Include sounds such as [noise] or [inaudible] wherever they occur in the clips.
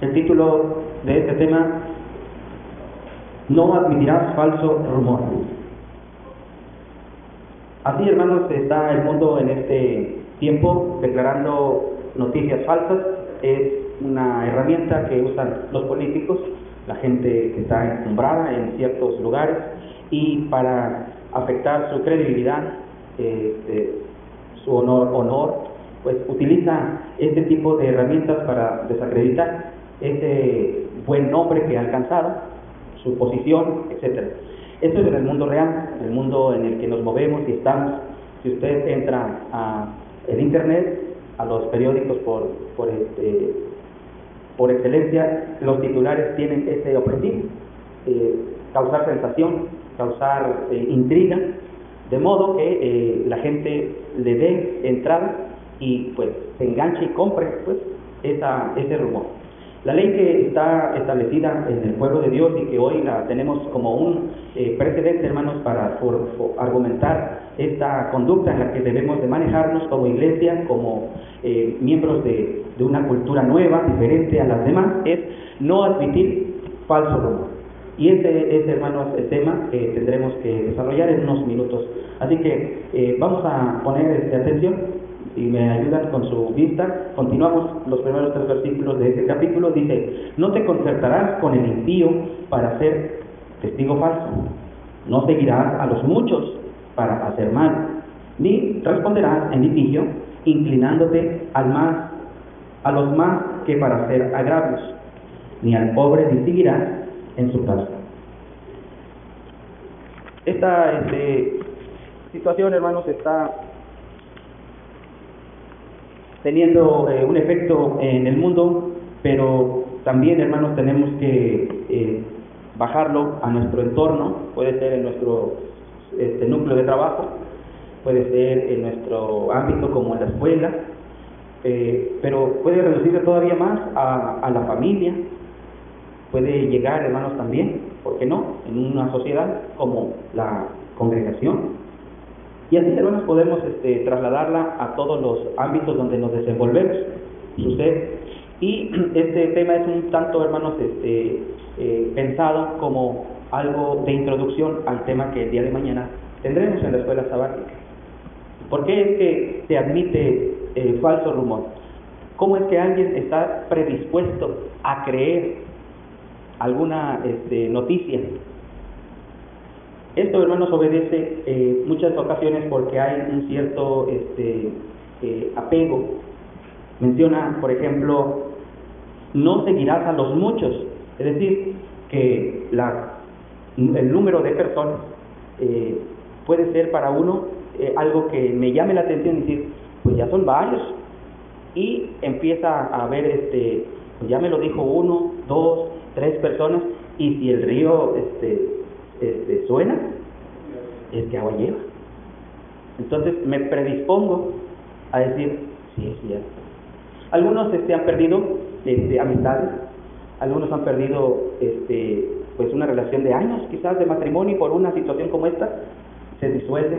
El título de este tema, No admitirás falso rumor. Así, hermanos, está el mundo en este tiempo declarando noticias falsas. Es una herramienta que usan los políticos, la gente que está encumbrada en ciertos lugares y para afectar su credibilidad, este, su honor, honor, pues utiliza este tipo de herramientas para desacreditar ese buen nombre que ha alcanzado, su posición, etcétera. Esto es en el mundo real, el mundo en el que nos movemos y estamos. Si usted entra a el internet, a los periódicos por, por, este, por excelencia, los titulares tienen ese objetivo, eh, causar sensación, causar eh, intriga, de modo que eh, la gente le dé entrada y pues se enganche y compre pues esa, ese rumor. La ley que está establecida en el pueblo de Dios y que hoy la tenemos como un eh, precedente, hermanos, para argumentar esta conducta en la que debemos de manejarnos como iglesia, como eh, miembros de, una cultura nueva, diferente a las demás, es no admitir falso rumor. Y ese es, hermanos, el tema que tendremos que desarrollar en unos minutos. Así que eh, vamos a poner este, atención si me ayudan con su vista, continuamos los primeros tres versículos de este capítulo. Dice, no te concertarás con el impío para ser testigo falso, no seguirás a los muchos para hacer mal, ni responderás en litigio inclinándote al más, a los más que para hacer agravios, ni al pobre distinguirás en su casa. Esta este, situación, hermanos, está teniendo eh, un efecto en el mundo, pero también, hermanos, tenemos que eh, bajarlo a nuestro entorno, puede ser en nuestro este, núcleo de trabajo, puede ser en nuestro ámbito como en la escuela, eh, pero puede reducirse todavía más a, a la familia, puede llegar, hermanos, también, ¿por qué no?, en una sociedad como la congregación, y así, hermanos, podemos este, trasladarla a todos los ámbitos donde nos desenvolvemos. Sucede. Y [clears throat] este tema es un tanto, hermanos, este, eh, pensado como algo de introducción al tema que el día de mañana tendremos en la escuela sabática. ¿Por qué es que se admite eh, falso rumor? ¿Cómo es que alguien está predispuesto a creer alguna este, noticia esto, hermanos, obedece eh, muchas ocasiones porque hay un cierto este, eh, apego. Menciona, por ejemplo, no seguirás a los muchos, es decir, que el número de personas eh, puede ser para uno algo que me llame la atención y decir, pues ya son varios, y empieza a ver, este, pues ya me lo dijo uno, dos, tres personas, y si el río este, este, suena, es que agua lleva. Entonces me predispongo a decir, sí, es cierto. Algunos este, han perdido este, amistades, algunos han perdido este, pues una relación de años, quizás de matrimonio, por una situación como esta, se disuelve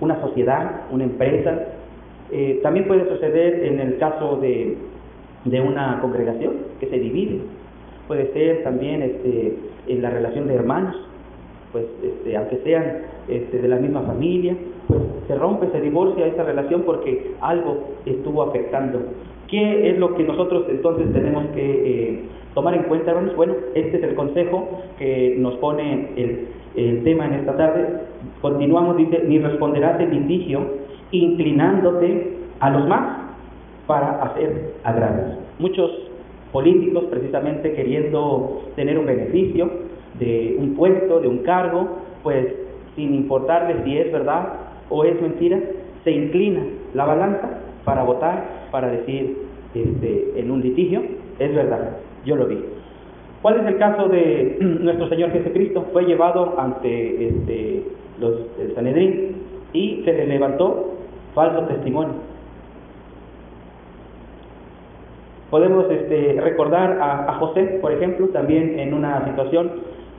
una sociedad, una empresa. Eh, también puede suceder en el caso de, de una congregación que se divide. Puede ser también este, en la relación de hermanos pues este, aunque sean este, de la misma familia, pues se rompe, se divorcia esa relación porque algo estuvo afectando. ¿Qué es lo que nosotros entonces tenemos que eh, tomar en cuenta, hermanos? Bueno, este es el consejo que nos pone el, el tema en esta tarde. Continuamos, dice, ni responderás el litigio inclinándote a los más para hacer agravios. Muchos políticos precisamente queriendo tener un beneficio, de un puesto, de un cargo, pues sin importarle si es verdad o es mentira, se inclina la balanza para votar, para decir este, en un litigio, es verdad, yo lo vi. ¿Cuál es el caso de [clears throat] nuestro Señor Jesucristo? Fue llevado ante este, los, el Sanedrín y se le levantó falso testimonio. Podemos este, recordar a José, por ejemplo, también en una situación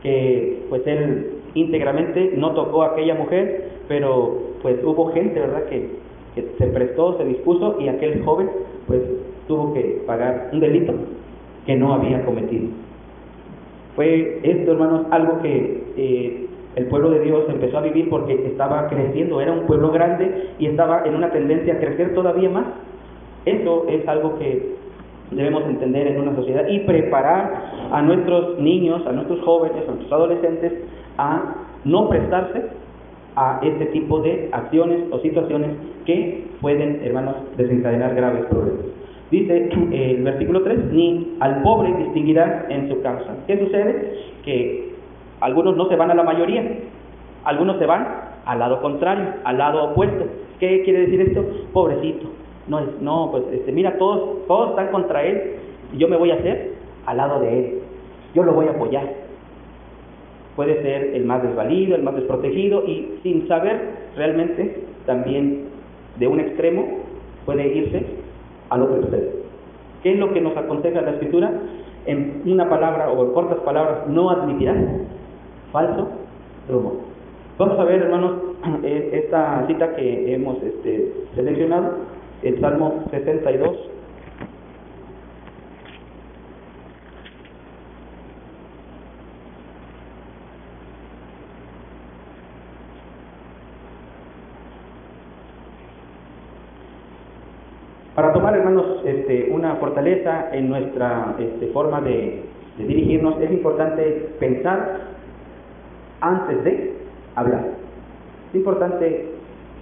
que pues él íntegramente no tocó a aquella mujer, pero pues hubo gente, ¿verdad?, que, se prestó, se dispuso y aquel joven pues tuvo que pagar un delito que no había cometido. Fue esto, hermanos, algo que eh, el pueblo de Dios empezó a vivir porque estaba creciendo, era un pueblo grande y estaba en una tendencia a crecer todavía más. Eso es algo que debemos entender en una sociedad y preparar a nuestros niños, a nuestros jóvenes, a nuestros adolescentes a no prestarse a este tipo de acciones o situaciones que pueden, hermanos, desencadenar graves problemas. Dice el versículo 3, ni al pobre distinguirán en su causa. ¿Qué sucede? Que algunos no se van a la mayoría, algunos se van al lado contrario, al lado opuesto. ¿Qué quiere decir esto? Pobrecito. No, no pues este, mira, todos, todos están contra él yo me voy a hacer al lado de él. Yo lo voy a apoyar. Puede ser el más desvalido, el más desprotegido y sin saber realmente también de un extremo puede irse al otro extremo. ¿Qué es lo que nos aconseja la escritura? En una palabra o en cortas palabras, no admitirán falso rumor. Vamos a ver, hermanos, [clears throat] eh, esta cita que hemos este, seleccionado, el Salmo 62, Para tomar, hermanos, este, una fortaleza en nuestra este, forma de, dirigirnos, es importante pensar antes de hablar. Es importante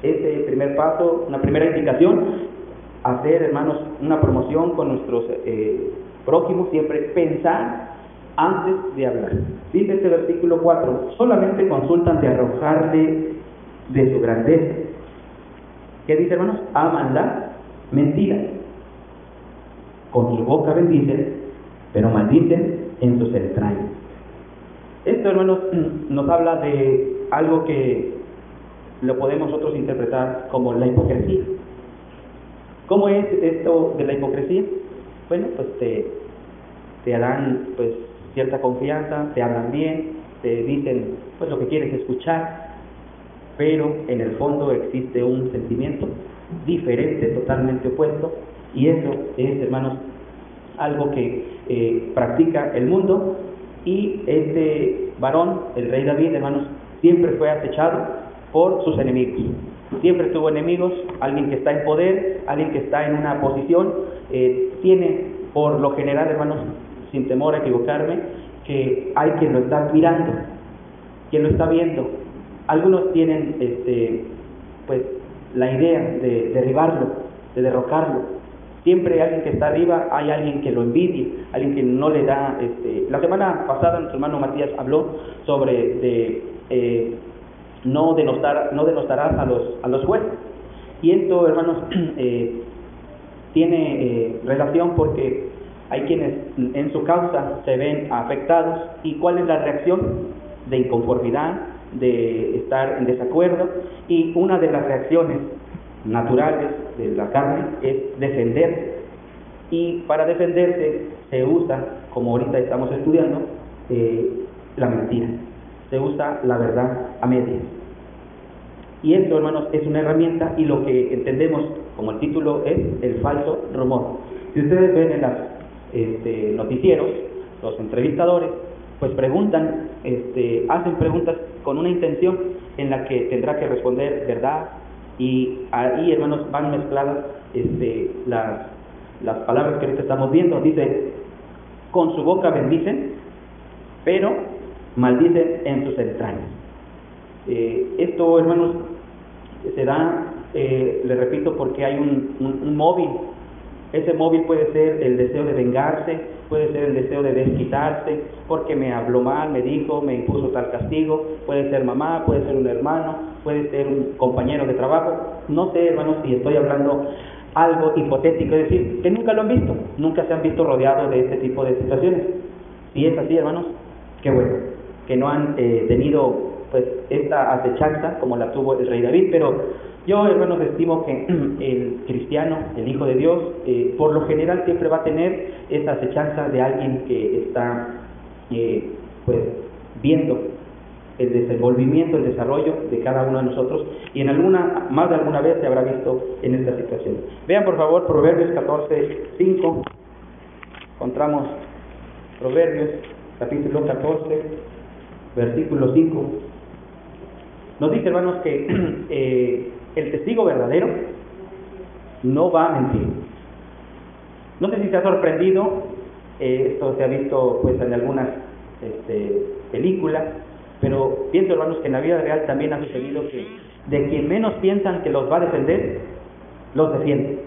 ese primer paso, una primera indicación, hacer, hermanos, una promoción con nuestros eh, prójimos, siempre pensar antes de hablar. Dice este versículo 4, solamente consultan de arrojarle de su grandeza. ¿Qué dice, hermanos? Amanla mentira. Con su boca bendicen, pero maldicen en sus entrañas. Esto, hermanos, [clears throat] nos habla de algo que lo podemos nosotros interpretar como la hipocresía. ¿Cómo es esto de la hipocresía? Bueno, pues te, te dan pues cierta confianza, te hablan bien, te dicen pues lo que quieres escuchar, pero en el fondo existe un sentimiento diferente, totalmente opuesto, y eso es, hermanos, algo que eh, practica el mundo, y este varón, el rey David, hermanos, siempre fue acechado por sus enemigos. Siempre tuvo enemigos, alguien que está en poder, alguien que está en una posición, eh, tiene por lo general, hermanos, sin temor a equivocarme, que hay quien lo está mirando, quien lo está viendo. Algunos tienen, este, pues, la idea de derribarlo, de derrocarlo. Siempre alguien que está arriba, hay alguien que lo envidie, alguien que no le da... Este... La semana pasada nuestro hermano Matías habló sobre de, eh, no, denostar, no denostarás a los, a los jueces. Y esto, hermanos, [clears throat] eh, tiene eh, relación porque hay quienes en su causa se ven afectados y cuál es la reacción de inconformidad, de estar en desacuerdo y una de las reacciones naturales de la carne es defenderse. Y para defenderse se usa, como ahorita estamos estudiando, eh, la mentira. Se usa la verdad a medias. Y esto, hermanos, es una herramienta y lo que entendemos como el título es el falso rumor. Si ustedes ven en los este, noticieros, los entrevistadores, pues preguntan, este, hacen preguntas con una intención en la que tendrá que responder verdad y ahí, hermanos, van mezcladas este, las, las palabras que ahorita estamos viendo. Dice, con su boca bendicen, pero maldicen en sus entrañas. Eh, esto, hermanos, se da, eh, le repito, porque hay un, un móvil. Ese móvil puede ser el deseo de vengarse, puede ser el deseo de desquitarse, porque me habló mal, me dijo, me impuso tal castigo, puede ser mamá, puede ser un hermano, puede ser un compañero de trabajo, no sé hermanos si estoy hablando algo hipotético, es decir, que nunca lo han visto, nunca se han visto rodeados de este tipo de situaciones. Si es así hermanos, qué bueno, que no han eh, tenido pues esta acechanza como la tuvo el rey David, pero yo, hermanos, estimo que [clears throat] el cristiano, el Hijo de Dios, eh, por lo general siempre va a tener esa acechanza de alguien que está, eh, pues, viendo el desenvolvimiento, el desarrollo de cada uno de nosotros y en alguna, más de alguna vez se habrá visto en esta situación. Vean por favor Proverbios 14, 5, encontramos Proverbios, capítulo 14, versículo 5. Nos dice, hermanos, que [clears throat] eh, el testigo verdadero no va a mentir. No sé si se ha sorprendido, eh, esto se ha visto pues en algunas este, películas, pero pienso, hermanos, que en la vida real también ha sucedido que de quien menos piensan que los va a defender, los defiende.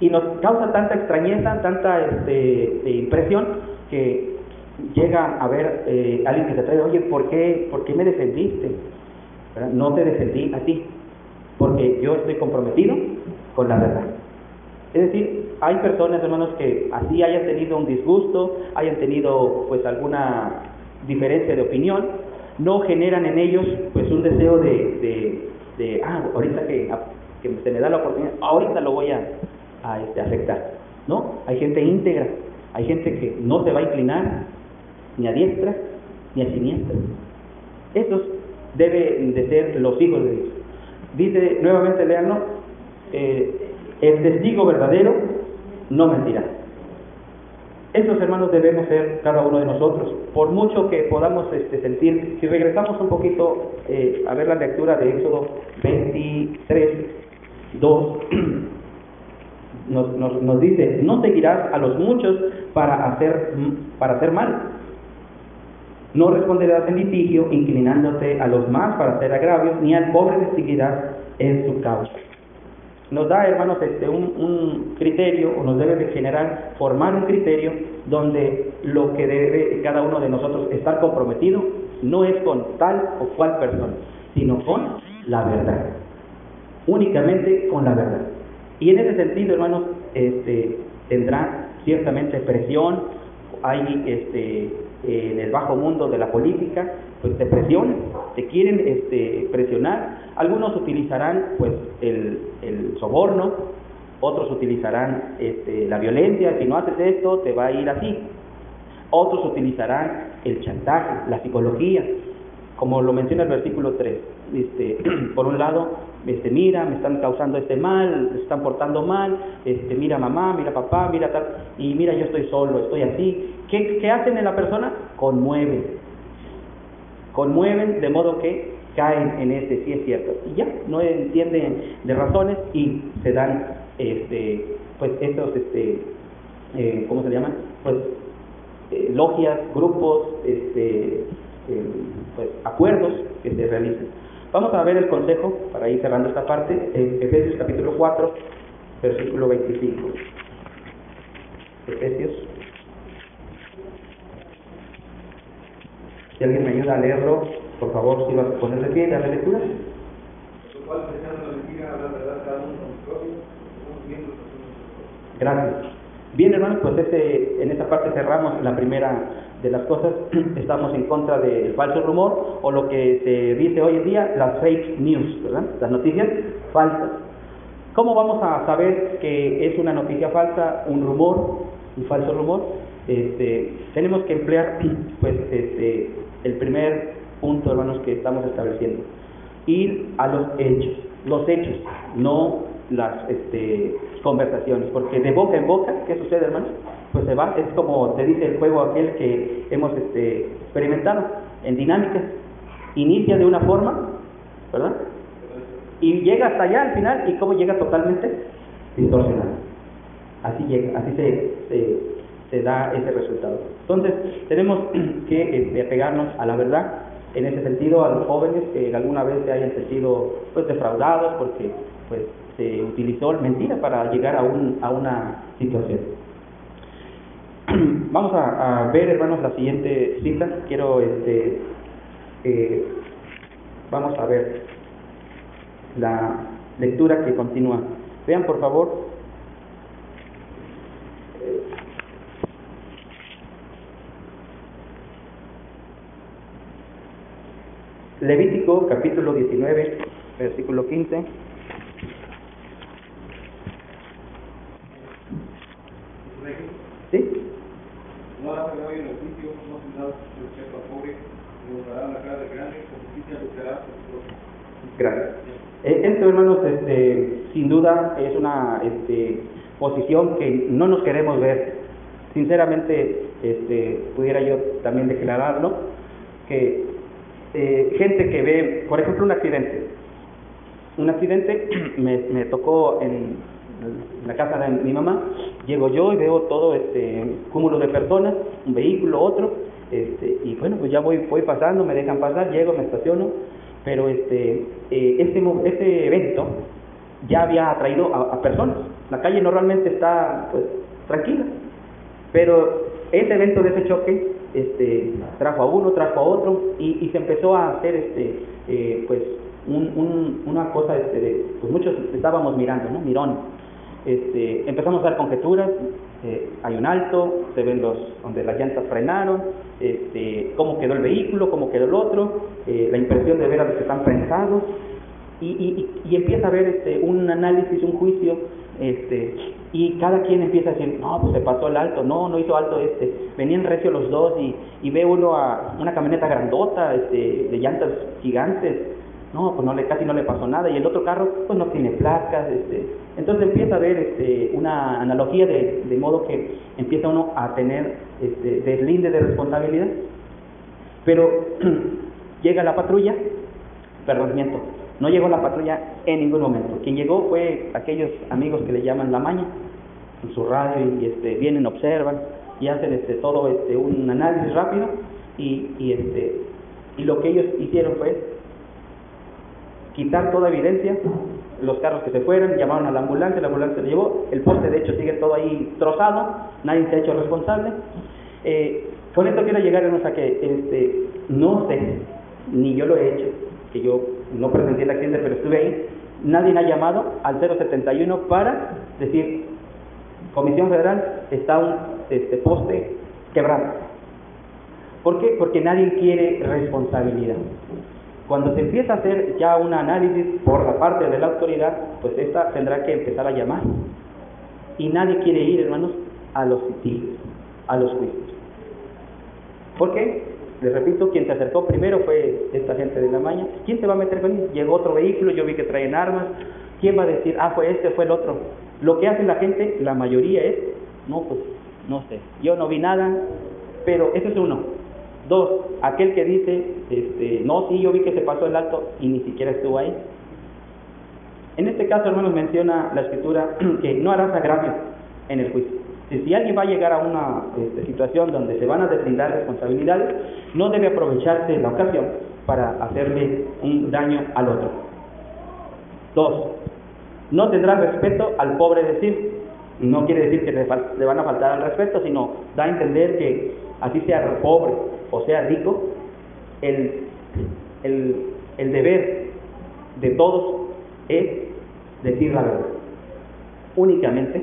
Y nos causa tanta extrañeza, tanta este, impresión, que llega a ver eh, alguien que se trae, oye, ¿por qué, ¿por qué me defendiste? No te defendí a ti, porque yo estoy comprometido con la verdad. Es decir, hay personas, hermanos, que así hayan tenido un disgusto, hayan tenido pues alguna diferencia de opinión, no generan en ellos pues un deseo de, de, ah, ahorita que, que, se me da la oportunidad, ahorita lo voy a, a este, afectar. ¿No? Hay gente íntegra, hay gente que no se va a inclinar ni a diestra ni a siniestra. Esos deben de ser los hijos de Dios. Dice nuevamente, leanlo, eh, el testigo verdadero no mentirá. Esos hermanos debemos ser cada uno de nosotros. Por mucho que podamos este, sentir, si regresamos un poquito eh, a ver la lectura de Éxodo 23, 2, [clears throat] nos, nos, dice, no seguirás a los muchos para hacer, para hacer mal. No responderás en litigio inclinándote a los más para hacer agravios, ni al pobre distinguirás en su causa nos da, hermanos, este, un, criterio, o nos debe de generar, formar un criterio donde lo que debe cada uno de nosotros estar comprometido no es con tal o cual persona, sino con la verdad. Únicamente con la verdad. Y en ese sentido, hermanos, este, tendrá ciertamente presión, hay este, en el bajo mundo de la política, pues te presionan, te quieren este, presionar. Algunos utilizarán pues el, el soborno, otros utilizarán este, la violencia, si no haces esto te va a ir así. Otros utilizarán el chantaje, la psicología, como lo menciona el versículo 3. Este, [clears throat] por un lado, este, mira, me están causando este mal, me están portando mal, este, mira mamá, mira papá, mira tal, y mira yo estoy solo, estoy así. ¿Qué, qué hacen en la persona? Conmueven, conmueven de modo que caen en ese sí es cierto y ya no entienden de razones y se dan este pues estos este eh, cómo se llaman pues eh, logias grupos este eh, pues acuerdos que se realizan vamos a ver el consejo para ir cerrando esta parte Efesios capítulo 4 versículo 25 Efesios Si alguien me ayuda a leerlo, por favor, si vas a poner de pie darle lectura. Gracias. Bien, hermanos, pues este, en esta parte cerramos la primera de las cosas. [clears throat] Estamos en contra del falso rumor o lo que se dice hoy en día, las fake news, ¿verdad? Las noticias falsas. ¿Cómo vamos a saber que es una noticia falsa, un rumor, un falso rumor? Este, tenemos que emplear, [clears throat] pues, este, el primer punto, hermanos, que estamos estableciendo. Ir a los hechos, los hechos, no las este, conversaciones, porque de boca en boca, ¿qué sucede, hermanos? Pues se va, es como te dice el juego aquel que hemos este, experimentado en dinámicas. Inicia de una forma, ¿verdad? Y llega hasta allá al final, ¿y cómo llega totalmente? Distorsionado. Así llega, así se, se, da ese resultado. Entonces, tenemos [clears throat] que este, apegarnos a la verdad, en ese sentido a los jóvenes que alguna vez se hayan sentido pues defraudados porque pues se utilizó mentira para llegar a, un, a una situación. [clears throat] Vamos a, ver, hermanos, la siguiente cita. Quiero, este, eh, vamos a ver la lectura que continúa. Vean, por favor, Levítico capítulo 19, versículo 15. ¿Sí? No hará el juicio, no tendrá al pobre, buscará la cara de grande, con justicia buscará Gracias. Eh, esto, hermanos, este, sin duda es una este, posición que no nos queremos ver sinceramente este, pudiera yo también declararlo, que eh, gente que ve, por ejemplo, un accidente. Un accidente [clears throat] me, me tocó en, la casa de mi mamá, llego yo y veo todo este cúmulo de personas, un vehículo, otro, este, y bueno, pues ya voy, voy pasando, me dejan pasar, llego, me estaciono, pero este, eh, este, este evento ya había atraído a, personas. La calle normalmente está pues tranquila, pero ese evento de ese choque este, trajo a uno, trajo a otro y, y se empezó a hacer este, eh, pues un, una cosa, este, pues muchos estábamos mirando, ¿no? Mirón. Este, empezamos a dar conjeturas, eh, hay un alto, se ven los donde las llantas frenaron, este, cómo quedó el vehículo, cómo quedó el otro, eh, la impresión de ver a los que están prensados, y, y, empieza a haber este, un análisis, un juicio, este, y cada quien empieza a decir, no, pues se pasó el alto, no, no hizo alto este, venían recio los dos y, y ve uno a una camioneta grandota, este, de llantas gigantes, no, pues no le, casi no le pasó nada, y el otro carro, pues no tiene placas, este, entonces empieza a haber este, una analogía de, modo que empieza uno a tener este, deslinde de responsabilidad, pero [clears throat] llega la patrulla, perdón, miento, no llegó la patrulla en ningún momento. Quien llegó fue aquellos amigos que le llaman la maña, en su radio, y este, vienen, observan y hacen este, todo este, un análisis rápido. Y, este, y lo que ellos hicieron fue quitar toda evidencia, los carros que se fueron, llamaron a la ambulancia, la ambulancia se llevó, el poste de hecho sigue todo ahí trozado, nadie se ha hecho responsable. Eh, con esto quiero llegar a que este, no sé, ni yo lo he hecho, que yo no presenté el accidente, pero estuve ahí, nadie ha llamado al 071 para decir, Comisión Federal, está un este, poste quebrado. ¿Por qué? Porque nadie quiere responsabilidad. Cuando se empieza a hacer ya un análisis por la parte de la autoridad, pues esta tendrá que empezar a llamar. Y nadie quiere ir, hermanos, a los sitios, a los juicios. ¿Por qué? Les repito, quien se acercó primero fue esta gente de la maña. ¿Quién se va a meter con él? Llegó otro vehículo, yo vi que traen armas. ¿Quién va a decir, ah, fue este, fue el otro? Lo que hace la gente, la mayoría es, no, pues, no sé, yo no vi nada, pero eso es uno. Dos, aquel que dice, este, no, sí, yo vi que se pasó el alto y ni siquiera estuvo ahí. En este caso, hermanos, menciona la escritura [clears throat] que no harás agravio en el juicio si alguien va a llegar a una este, situación donde se van a deslindar responsabilidades, no debe aprovecharse la ocasión para hacerle un daño al otro. Dos, no tendrá respeto al pobre decir. No quiere decir que le, van a faltar al respeto, sino da a entender que así sea pobre o sea rico, el, el, el deber de todos es decir la verdad. Únicamente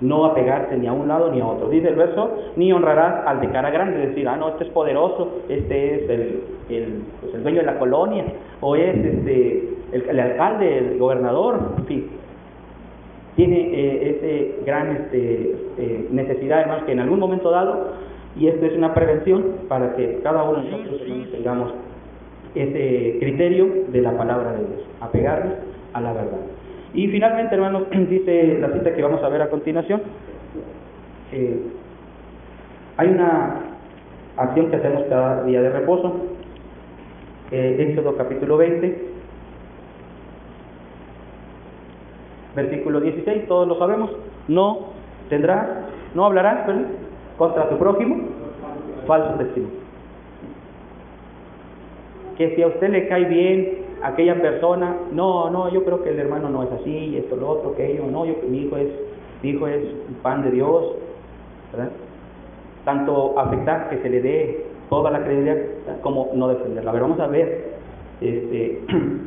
no apegarse ni a un lado ni a otro. Dice el verso, ni honrarás al de cara grande, decir, ah, no, este es poderoso, este es el, el, pues el dueño de la colonia, o es este, el, alcalde, el gobernador, en fin. Tiene eh, ese gran este, eh, necesidad, además, que en algún momento dado, y esto es una prevención para que cada uno de nosotros tengamos ese criterio de la palabra de Dios, apegarnos a la verdad. Y finalmente, hermanos, [clears throat] dice la cita que vamos a ver a continuación. Eh, hay una acción que hacemos cada día de reposo. Eh, Éxodo capítulo 20, versículo 16, todos lo sabemos. No tendrás, no hablarás contra tu prójimo falso testimonio. Que si a usted le cae bien aquella persona, no, no, yo creo que el hermano no es así, esto, lo otro, que ello, no, yo, mi hijo es, mi hijo es un pan de Dios, ¿verdad? Tanto afectar que se le dé toda la credibilidad como no defenderla. A vamos a ver, este,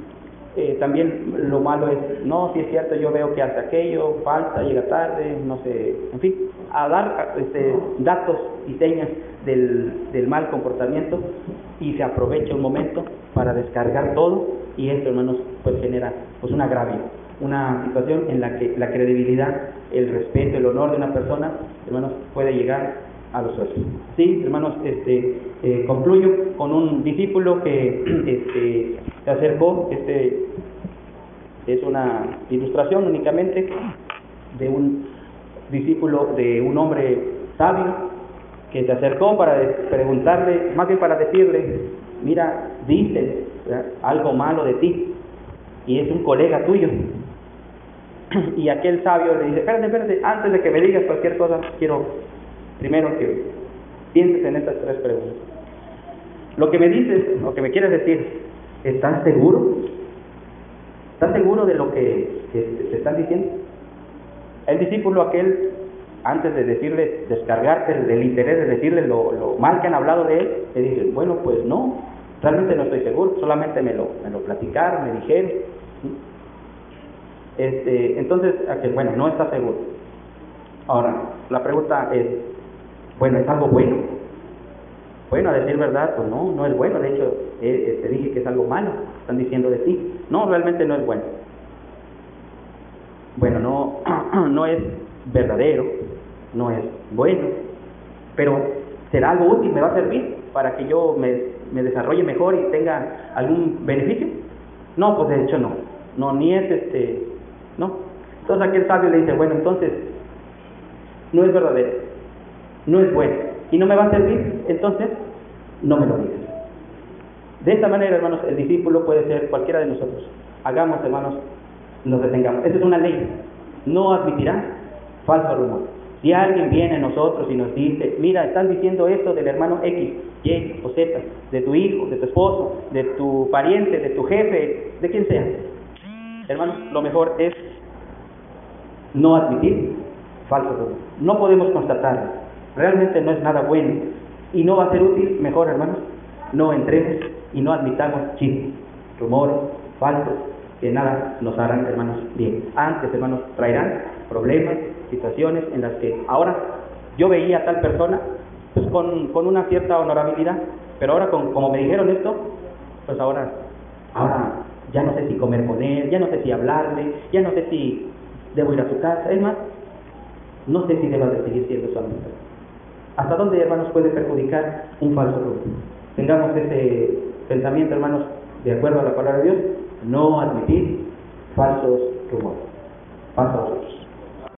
[clears throat] eh, también lo malo es, no, si es cierto, yo veo que hace aquello, falta, llega tarde, no sé, en fin, a dar este, datos y señas del, del mal comportamiento y se aprovecha un momento para descargar todo y esto, hermanos, pues genera pues un agravio, una situación en la que la credibilidad, el respeto, el honor de una persona, hermanos, puede llegar a los suelos. Sí, hermanos, este, eh, concluyo con un discípulo que [clears throat] este, se acercó, este es una ilustración únicamente de un discípulo de un hombre sabio que se acercó para preguntarle, más bien para decirle, mira, dice algo malo de ti y es un colega tuyo. [clears throat] Y aquel sabio le dice, espérate, espérate, antes de que me digas cualquier cosa, quiero primero que pienses en estas tres preguntas. Lo que me dices, lo que me quieres decir, ¿estás seguro? ¿Estás seguro de lo que, te están diciendo? El discípulo aquel, antes de decirle, descargarte del interés de decirle lo, mal que han hablado de él, le dice, bueno, pues no, realmente no estoy seguro, solamente me lo, me lo platicaron, me dijeron. Este, entonces, bueno, no está seguro. Ahora, la pregunta es, bueno, ¿es algo bueno? Bueno, a decir verdad, pues no, no es bueno. De hecho, eh, te dije que es algo malo. Están diciendo de ti. No, realmente no es bueno. Bueno, no, [clears throat] no es verdadero, no es bueno, pero será algo útil, me va a servir para que yo me, me desarrolle mejor y tenga algún beneficio. No, pues de hecho no. No, ni es este, no. Entonces aquel sabio le dice, bueno, entonces, no es verdadero, no es bueno, y no me va a servir, entonces, no me lo digas. De esta manera, hermanos, el discípulo puede ser cualquiera de nosotros. Hagamos, hermanos, nos detengamos. Esa es una ley. No admitirá falso rumor. Si alguien viene a nosotros y nos dice, mira, están diciendo esto del hermano X, Y o Z, de tu hijo, de tu esposo, de tu pariente, de tu jefe, de quien sea, hermanos, lo mejor es no admitir falso rumor. No podemos constatarlo. Realmente no es nada bueno y no va a ser útil. Mejor, hermanos, no entremos y no admitamos chismes, rumores, falsos, que nada nos harán, hermanos, bien. Antes, hermanos, traerán problemas, situaciones en las que ahora yo veía a tal persona pues con, con una cierta honorabilidad, pero ahora con, como me dijeron esto, pues ahora, ahora ya no sé si comer con él, ya no sé si hablarle, ya no sé si debo ir a su casa, es más, no sé si debo de seguir siendo su amigo. ¿Hasta dónde, hermanos, puede perjudicar un falso rumor? Tengamos ese pensamiento, hermanos, de acuerdo a la palabra de Dios, no admitir falsos rumores, falsos